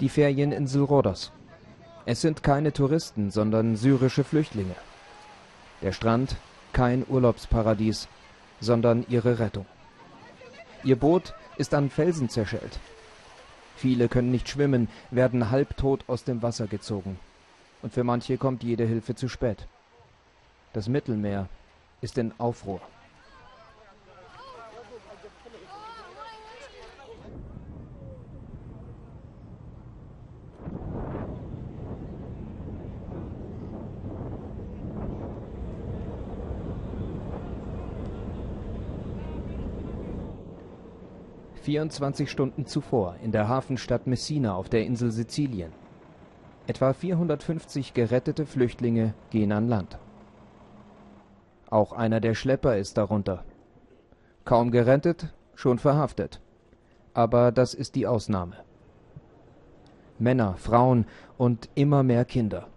Die Ferieninsel Rhodos. Es sind keine Touristen, sondern syrische Flüchtlinge. Der Strand kein Urlaubsparadies, sondern ihre Rettung. Ihr Boot ist an Felsen zerschellt. Viele können nicht schwimmen, werden halbtot aus dem Wasser gezogen. Und für manche kommt jede Hilfe zu spät. Das Mittelmeer ist in Aufruhr. 24 Stunden zuvor in der Hafenstadt Messina auf der Insel Sizilien. Etwa 450 gerettete Flüchtlinge gehen an Land. Auch einer der Schlepper ist darunter. Kaum gerettet, schon verhaftet. Aber das ist die Ausnahme. Männer, Frauen und immer mehr Kinder.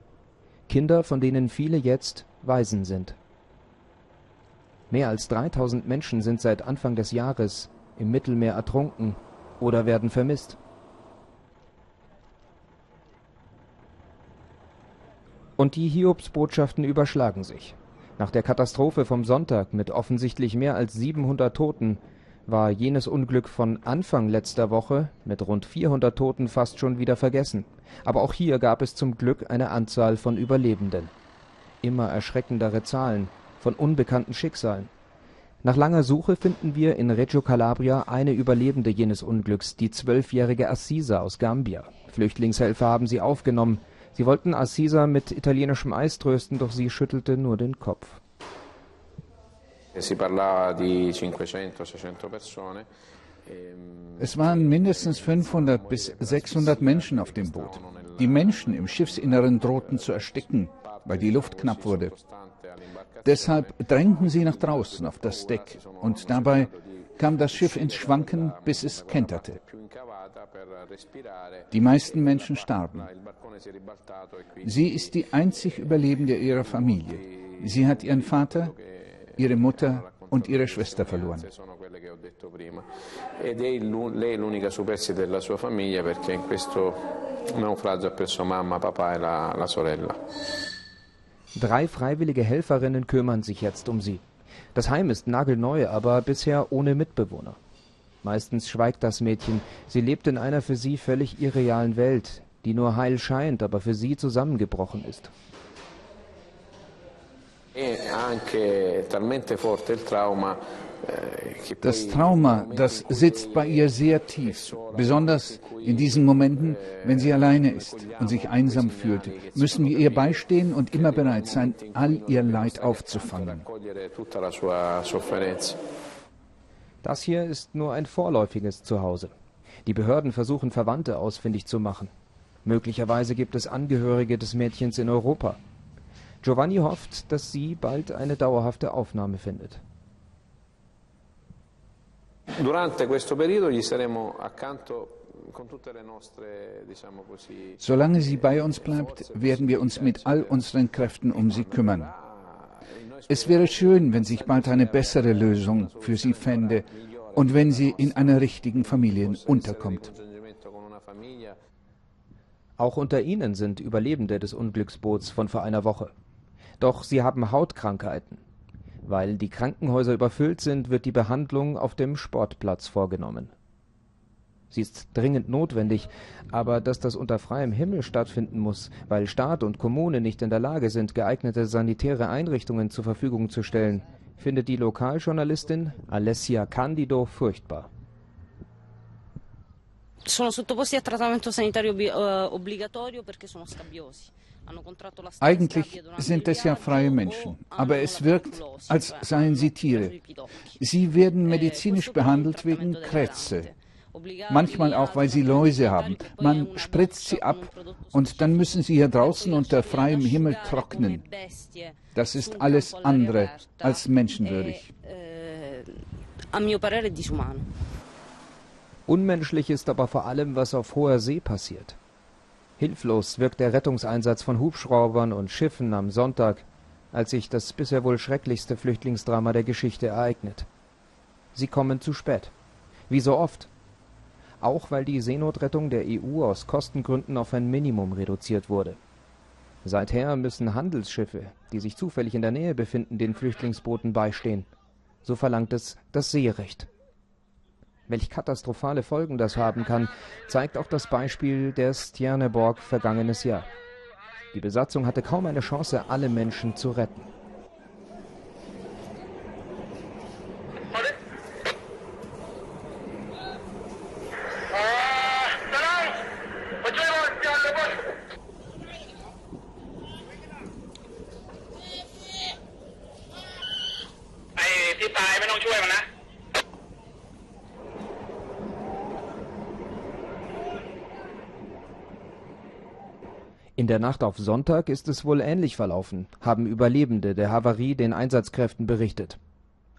Kinder, von denen viele jetzt Waisen sind. Mehr als 3000 Menschen sind seit Anfang des Jahres im Mittelmeer ertrunken oder werden vermisst. Und die Hiobsbotschaften überschlagen sich. Nach der Katastrophe vom Sonntag mit offensichtlich mehr als 700 Toten war jenes Unglück von Anfang letzter Woche mit rund 400 Toten fast schon wieder vergessen. Aber auch hier gab es zum Glück eine Anzahl von Überlebenden. Immer erschreckendere Zahlen von unbekannten Schicksalen. Nach langer Suche finden wir in Reggio Calabria eine Überlebende jenes Unglücks, die zwölfjährige Assisa aus Gambia. Flüchtlingshelfer haben sie aufgenommen. Sie wollten Assisa mit italienischem Eis trösten, doch sie schüttelte nur den Kopf. Es waren mindestens 500 bis 600 Menschen auf dem Boot. Die Menschen im Schiffsinneren drohten zu ersticken, weil die Luft knapp wurde. Deshalb drängten sie nach draußen auf das Deck und dabei kam das Schiff ins Schwanken, bis es kenterte. Die meisten Menschen starben. Sie ist die einzig Überlebende ihrer Familie. Sie hat ihren Vater, ihre Mutter und ihre Schwester verloren. Ed è lei l'unica superstite della sua famiglia in questo naufragio ha perso mamma, papà e la sorella. Drei freiwillige Helferinnen kümmern sich jetzt um sie. Das Heim ist nagelneu, aber bisher ohne Mitbewohner. Meistens schweigt das Mädchen. Sie lebt in einer für sie völlig irrealen Welt, die nur heil scheint, aber für sie zusammengebrochen ist. Das Trauma, das sitzt bei ihr sehr tief, besonders in diesen Momenten, wenn sie alleine ist und sich einsam fühlt, müssen wir ihr beistehen und immer bereit sein, all ihr Leid aufzufangen. Das hier ist nur ein vorläufiges Zuhause. Die Behörden versuchen Verwandte ausfindig zu machen. Möglicherweise gibt es Angehörige des Mädchens in Europa. Giovanni hofft, dass sie bald eine dauerhafte Aufnahme findet. Solange sie bei uns bleibt, werden wir uns mit all unseren Kräften um sie kümmern. Es wäre schön, wenn sich bald eine bessere Lösung für sie fände und wenn sie in einer richtigen Familie unterkommt. Auch unter ihnen sind Überlebende des Unglücksboots von vor einer Woche. Doch sie haben Hautkrankheiten. Weil die Krankenhäuser überfüllt sind, wird die Behandlung auf dem Sportplatz vorgenommen. Sie ist dringend notwendig, aber dass das unter freiem Himmel stattfinden muss, weil Staat und Kommune nicht in der Lage sind, geeignete sanitäre Einrichtungen zur Verfügung zu stellen, findet die Lokaljournalistin Alessia Candido furchtbar. Eigentlich sind es ja freie Menschen, aber es wirkt, als seien sie Tiere. Sie werden medizinisch behandelt wegen Krätze. Manchmal auch, weil sie Läuse haben. Man spritzt sie ab und dann müssen sie hier draußen unter freiem Himmel trocknen. Das ist alles andere als menschenwürdig. Unmenschlich ist aber vor allem, was auf hoher See passiert. Hilflos wirkt der Rettungseinsatz von Hubschraubern und Schiffen am Sonntag. als sich das bisher wohl schrecklichste Flüchtlingsdrama der Geschichte ereignet. Sie kommen zu spät. Wie so oft. Auch weil die Seenotrettung der EU aus Kostengründen auf ein Minimum reduziert wurde. Seither müssen Handelsschiffe, die sich zufällig in der Nähe befinden, den Flüchtlingsbooten beistehen. So verlangt es das Seerecht. Welch katastrophale Folgen das haben kann, zeigt auch das Beispiel der Stjerneborg vergangenes Jahr. Die Besatzung hatte kaum eine Chance, alle Menschen zu retten. In der Nacht auf Sonntag ist es wohl ähnlich verlaufen, haben Überlebende der Havarie den Einsatzkräften berichtet.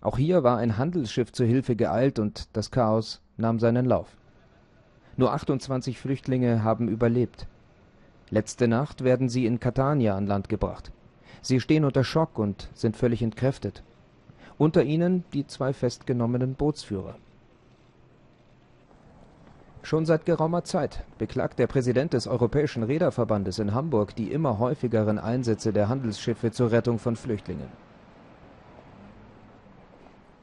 Auch hier war ein Handelsschiff zur Hilfe geeilt und das Chaos nahm seinen Lauf. Nur 28 Flüchtlinge haben überlebt. Letzte Nacht werden sie in Catania an Land gebracht. Sie stehen unter Schock und sind völlig entkräftet. Unter ihnen die zwei festgenommenen Bootsführer. Schon seit geraumer Zeit beklagt der Präsident des Europäischen Reederverbandes in Hamburg die immer häufigeren Einsätze der Handelsschiffe zur Rettung von Flüchtlingen.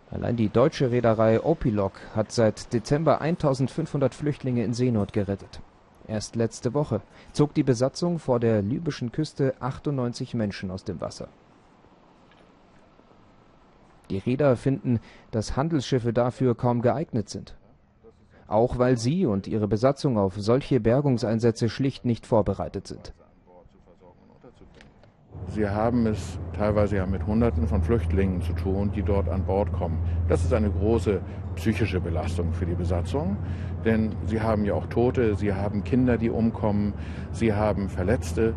Allein die deutsche Reederei Opilog hat seit Dezember 1500 Flüchtlinge in Seenot gerettet. Erst letzte Woche zog die Besatzung vor der libyschen Küste 98 Menschen aus dem Wasser. Die Reeder finden, dass Handelsschiffe dafür kaum geeignet sind auch weil sie und ihre Besatzung auf solche Bergungseinsätze schlicht nicht vorbereitet sind. Sie haben es teilweise ja mit Hunderten von Flüchtlingen zu tun, die dort an Bord kommen. Das ist eine große psychische Belastung für die Besatzung, denn sie haben ja auch Tote, sie haben Kinder, die umkommen, sie haben Verletzte.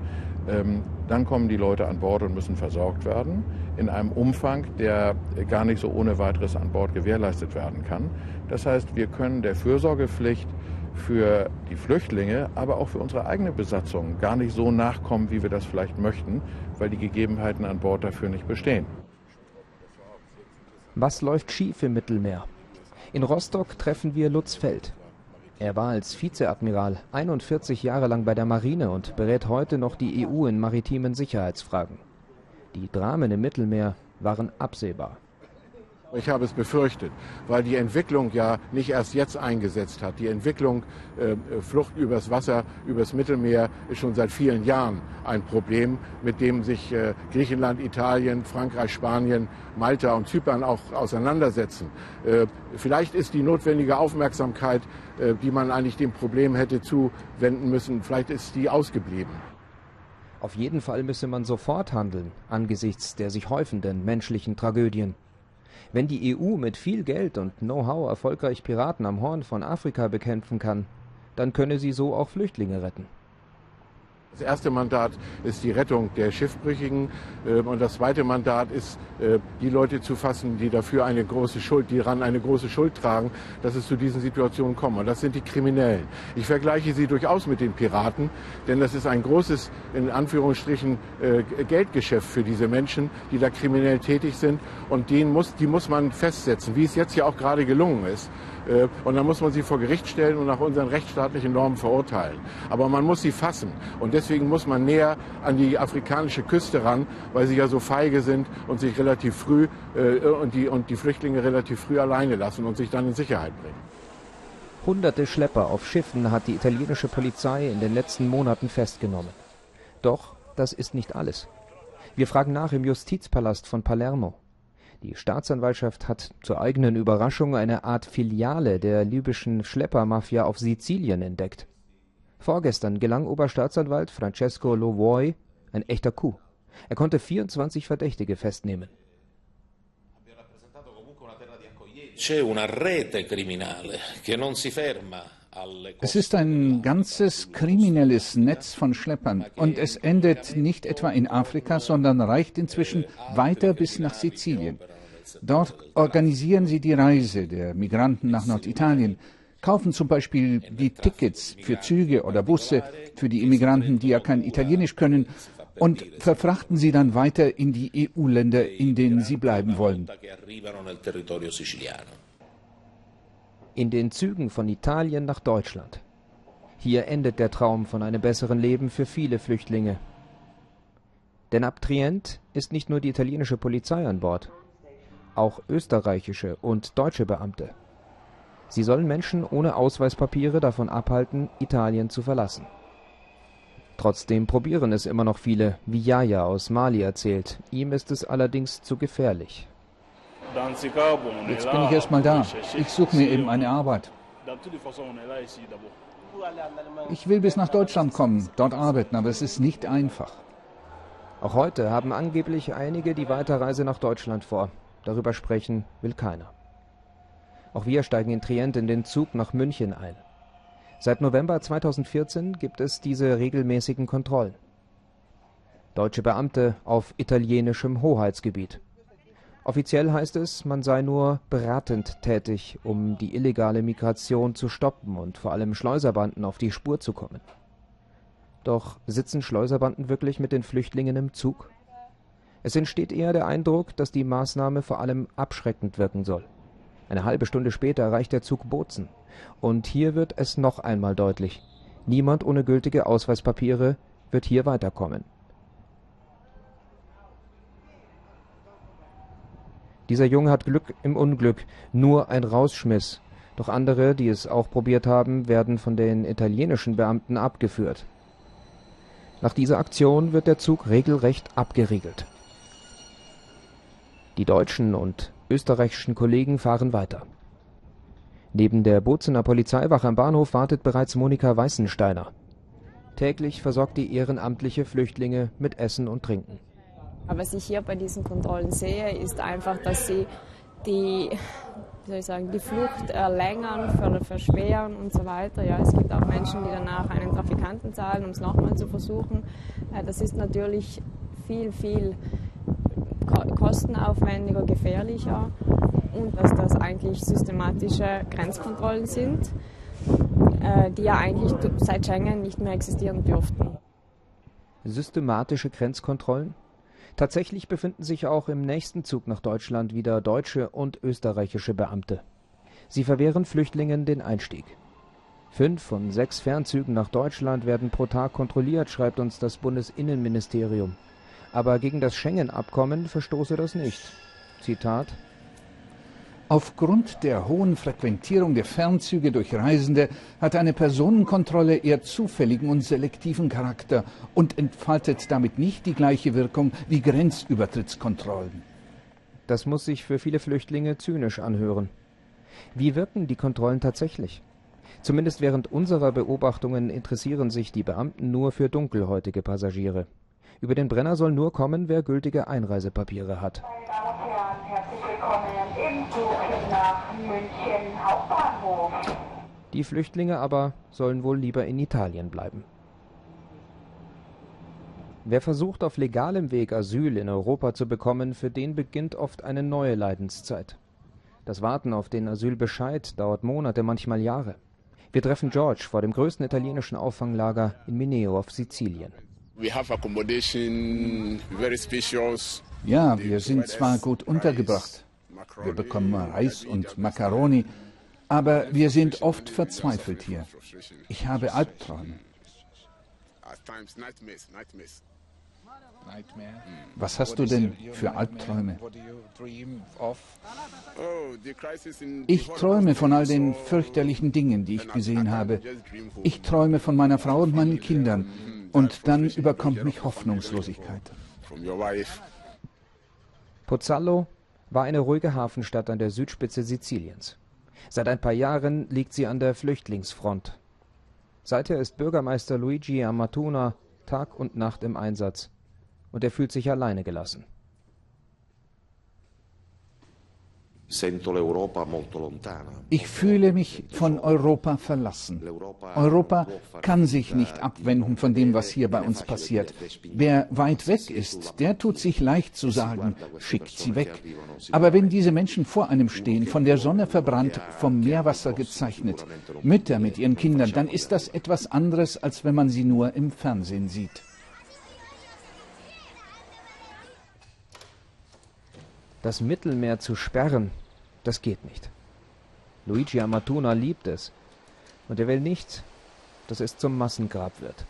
Ähm, dann kommen die Leute an Bord und müssen versorgt werden in einem Umfang, der gar nicht so ohne weiteres an Bord gewährleistet werden kann. Das heißt, wir können der Fürsorgepflicht für die Flüchtlinge, aber auch für unsere eigene Besatzung gar nicht so nachkommen, wie wir das vielleicht möchten, weil die Gegebenheiten an Bord dafür nicht bestehen. Was läuft schief im Mittelmeer? In Rostock treffen wir Lutz Feld. Er war als Vizeadmiral 41 Jahre lang bei der Marine und berät heute noch die EU in maritimen Sicherheitsfragen. Die Dramen im Mittelmeer waren absehbar. Ich habe es befürchtet, weil die Entwicklung ja nicht erst jetzt eingesetzt hat. Die Entwicklung äh, Flucht übers Wasser, übers Mittelmeer ist schon seit vielen Jahren ein Problem, mit dem sich äh, Griechenland, Italien, Frankreich, Spanien, Malta und Zypern auch auseinandersetzen. Äh, vielleicht ist die notwendige Aufmerksamkeit, äh, die man eigentlich dem Problem hätte zuwenden müssen, vielleicht ist die ausgeblieben. Auf jeden Fall müsse man sofort handeln angesichts der sich häufenden menschlichen Tragödien. Wenn die EU mit viel Geld und Know-how erfolgreich Piraten am Horn von Afrika bekämpfen kann, dann könne sie so auch Flüchtlinge retten. Das erste Mandat ist die Rettung der Schiffbrüchigen ähm, und das zweite Mandat ist, äh, die Leute zu fassen, die dafür eine große Schuld, die daran eine große Schuld tragen, dass es zu diesen Situationen kommt. Und das sind die Kriminellen. Ich vergleiche sie durchaus mit den Piraten, denn das ist ein großes, in Anführungsstrichen, äh, Geldgeschäft für diese Menschen, die da kriminell tätig sind. Und den muss, die muss man festsetzen, wie es jetzt ja auch gerade gelungen ist. Äh, und dann muss man sie vor Gericht stellen und nach unseren rechtsstaatlichen Normen verurteilen. Aber man muss sie fassen. Und deswegen muss man näher an die afrikanische Küste ran, weil sie ja so feige sind und sich relativ früh äh, und, die, und die Flüchtlinge relativ früh alleine lassen und sich dann in Sicherheit bringen. Hunderte Schlepper auf Schiffen hat die italienische Polizei in den letzten Monaten festgenommen. Doch das ist nicht alles. Wir fragen nach im Justizpalast von Palermo. Die Staatsanwaltschaft hat zur eigenen Überraschung eine Art Filiale der libyschen Schleppermafia auf Sizilien entdeckt. Vorgestern gelang Oberstaatsanwalt Francesco Lo Vuoi ein echter Coup. Er konnte 24 Verdächtige festnehmen. Es ist ein ganzes kriminelles Netz von Schleppern. Und es endet nicht etwa in Afrika, sondern reicht inzwischen weiter bis nach Sizilien. Dort organisieren sie die Reise der Migranten nach Norditalien, kaufen zum Beispiel die Tickets für Züge oder Busse für die Immigranten, die ja kein Italienisch können, und verfrachten sie dann weiter in die EU-Länder, in denen sie bleiben wollen. In den Zügen von Italien nach Deutschland. Hier endet der Traum von einem besseren Leben für viele Flüchtlinge. Denn ab Trient ist nicht nur die italienische Polizei an Bord, auch österreichische und deutsche Beamte. Sie sollen Menschen ohne Ausweispapiere davon abhalten, Italien zu verlassen. Trotzdem probieren es immer noch viele, wie Yaya aus Mali erzählt. Ihm ist es allerdings zu gefährlich. Jetzt bin ich erst mal da. Ich suche mir eben eine Arbeit. Ich will bis nach Deutschland kommen, dort arbeiten, aber es ist nicht einfach. Auch heute haben angeblich einige die Weiterreise nach Deutschland vor. Darüber sprechen will keiner. Auch wir steigen in Trient in den Zug nach München ein. Seit November 2014 gibt es diese regelmäßigen Kontrollen. Deutsche Beamte auf italienischem Hoheitsgebiet. Offiziell heißt es, man sei nur beratend tätig, um die illegale Migration zu stoppen und vor allem Schleuserbanden auf die Spur zu kommen. Doch sitzen Schleuserbanden wirklich mit den Flüchtlingen im Zug? Es entsteht eher der Eindruck, dass die Maßnahme vor allem abschreckend wirken soll. Eine halbe Stunde später erreicht der Zug Bozen. Und hier wird es noch einmal deutlich. Niemand ohne gültige Ausweispapiere wird hier weiterkommen. Dieser Junge hat Glück im Unglück, nur ein Rausschmiss. Doch andere, die es auch probiert haben, werden von den italienischen Beamten abgeführt. Nach dieser Aktion wird der Zug regelrecht abgeriegelt. Die deutschen und österreichischen Kollegen fahren weiter. Neben der Bozener Polizeiwache am Bahnhof wartet bereits Monika Weißensteiner. Täglich versorgt die ehrenamtliche Flüchtlinge mit Essen und Trinken. Was ich hier bei diesen Kontrollen sehe, ist einfach, dass sie die, wie soll ich sagen, die Flucht erlängern, verschweren und so weiter. Ja, es gibt auch Menschen, die danach einen Trafikanten zahlen, um es nochmal zu versuchen. Äh, das ist natürlich viel, viel kostenaufwendiger, gefährlicher und dass das eigentlich systematische Grenzkontrollen sind, äh, die ja eigentlich seit Schengen nicht mehr existieren dürften. Systematische Grenzkontrollen? Tatsächlich befinden sich auch im nächsten Zug nach Deutschland wieder deutsche und österreichische Beamte. Sie verwehren Flüchtlingen den Einstieg. Fünf von sechs Fernzügen nach Deutschland werden pro Tag kontrolliert, schreibt uns das Bundesinnenministerium. Aber gegen das Schengen-Abkommen verstoße das nicht. Zitat Aufgrund der hohen Frequentierung der Fernzüge durch Reisende hat eine Personenkontrolle eher zufälligen und selektiven Charakter und entfaltet damit nicht die gleiche Wirkung wie Grenzübertrittskontrollen. Das muss sich für viele Flüchtlinge zynisch anhören. Wie wirken die Kontrollen tatsächlich? Zumindest während unserer Beobachtungen interessieren sich die Beamten nur für dunkelhäutige Passagiere. Über den Brenner soll nur kommen, wer gültige Einreisepapiere hat. Meine Damen und Herren, herzlich willkommen im Zug nach München Hauptbahnhof. Die Flüchtlinge aber sollen wohl lieber in Italien bleiben. Wer versucht, auf legalem Weg Asyl in Europa zu bekommen, für den beginnt oft eine neue Leidenszeit. Das Warten auf den Asylbescheid dauert Monate, manchmal Jahre. Wir treffen George vor dem größten italienischen Auffanglager in Mineo auf Sizilien. Ja, wir sind zwar gut untergebracht. Wir bekommen Reis und Macaroni, aber wir sind oft verzweifelt hier. Ich habe Albträume. Was hast du denn für Albträume? Ich träume von all den fürchterlichen Dingen, die ich gesehen habe. Ich träume von meiner Frau und meinen Kindern. Und dann überkommt mich Hoffnungslosigkeit. Pozzallo war eine ruhige Hafenstadt an der Südspitze Siziliens. Seit ein paar Jahren liegt sie an der Flüchtlingsfront. Seither ist Bürgermeister Luigi Amatuna Tag und Nacht im Einsatz und er fühlt sich alleine gelassen. Ich fühle mich von Europa verlassen. Europa kann sich nicht abwenden von dem, was hier bei uns passiert. Wer weit weg ist, der tut sich leicht zu sagen, schickt sie weg. Aber wenn diese Menschen vor einem stehen, von der Sonne verbrannt, vom Meerwasser gezeichnet, Mütter mit ihren Kindern, dann ist das etwas anderes, als wenn man sie nur im Fernsehen sieht. Das Mittelmeer zu sperren, das geht nicht. Luigi Amatuna liebt es. Und er will nichts, dass es zum Massengrab wird.